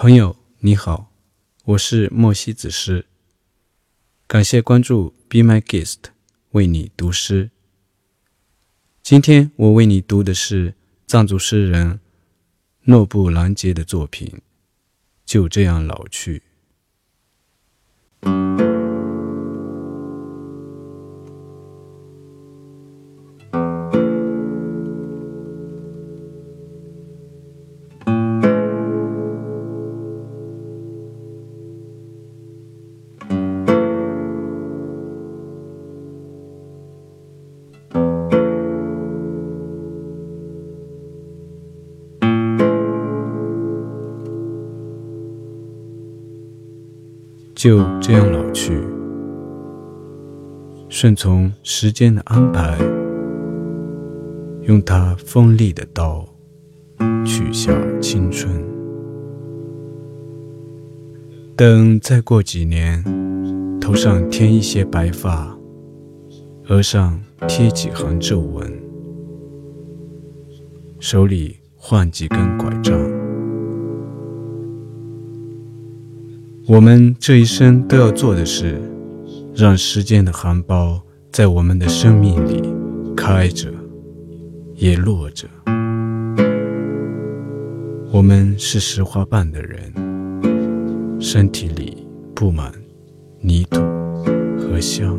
朋友你好，我是莫西子诗，感谢关注 Be My Guest，为你读诗。今天我为你读的是藏族诗人诺布兰杰的作品《就这样老去》。就这样老去，顺从时间的安排，用它锋利的刀取下青春。等再过几年，头上添一些白发，额上贴几行皱纹，手里换几根拐杖。我们这一生都要做的是，让时间的含苞在我们的生命里开着，也落着。我们是石花瓣的人，身体里布满泥土和香。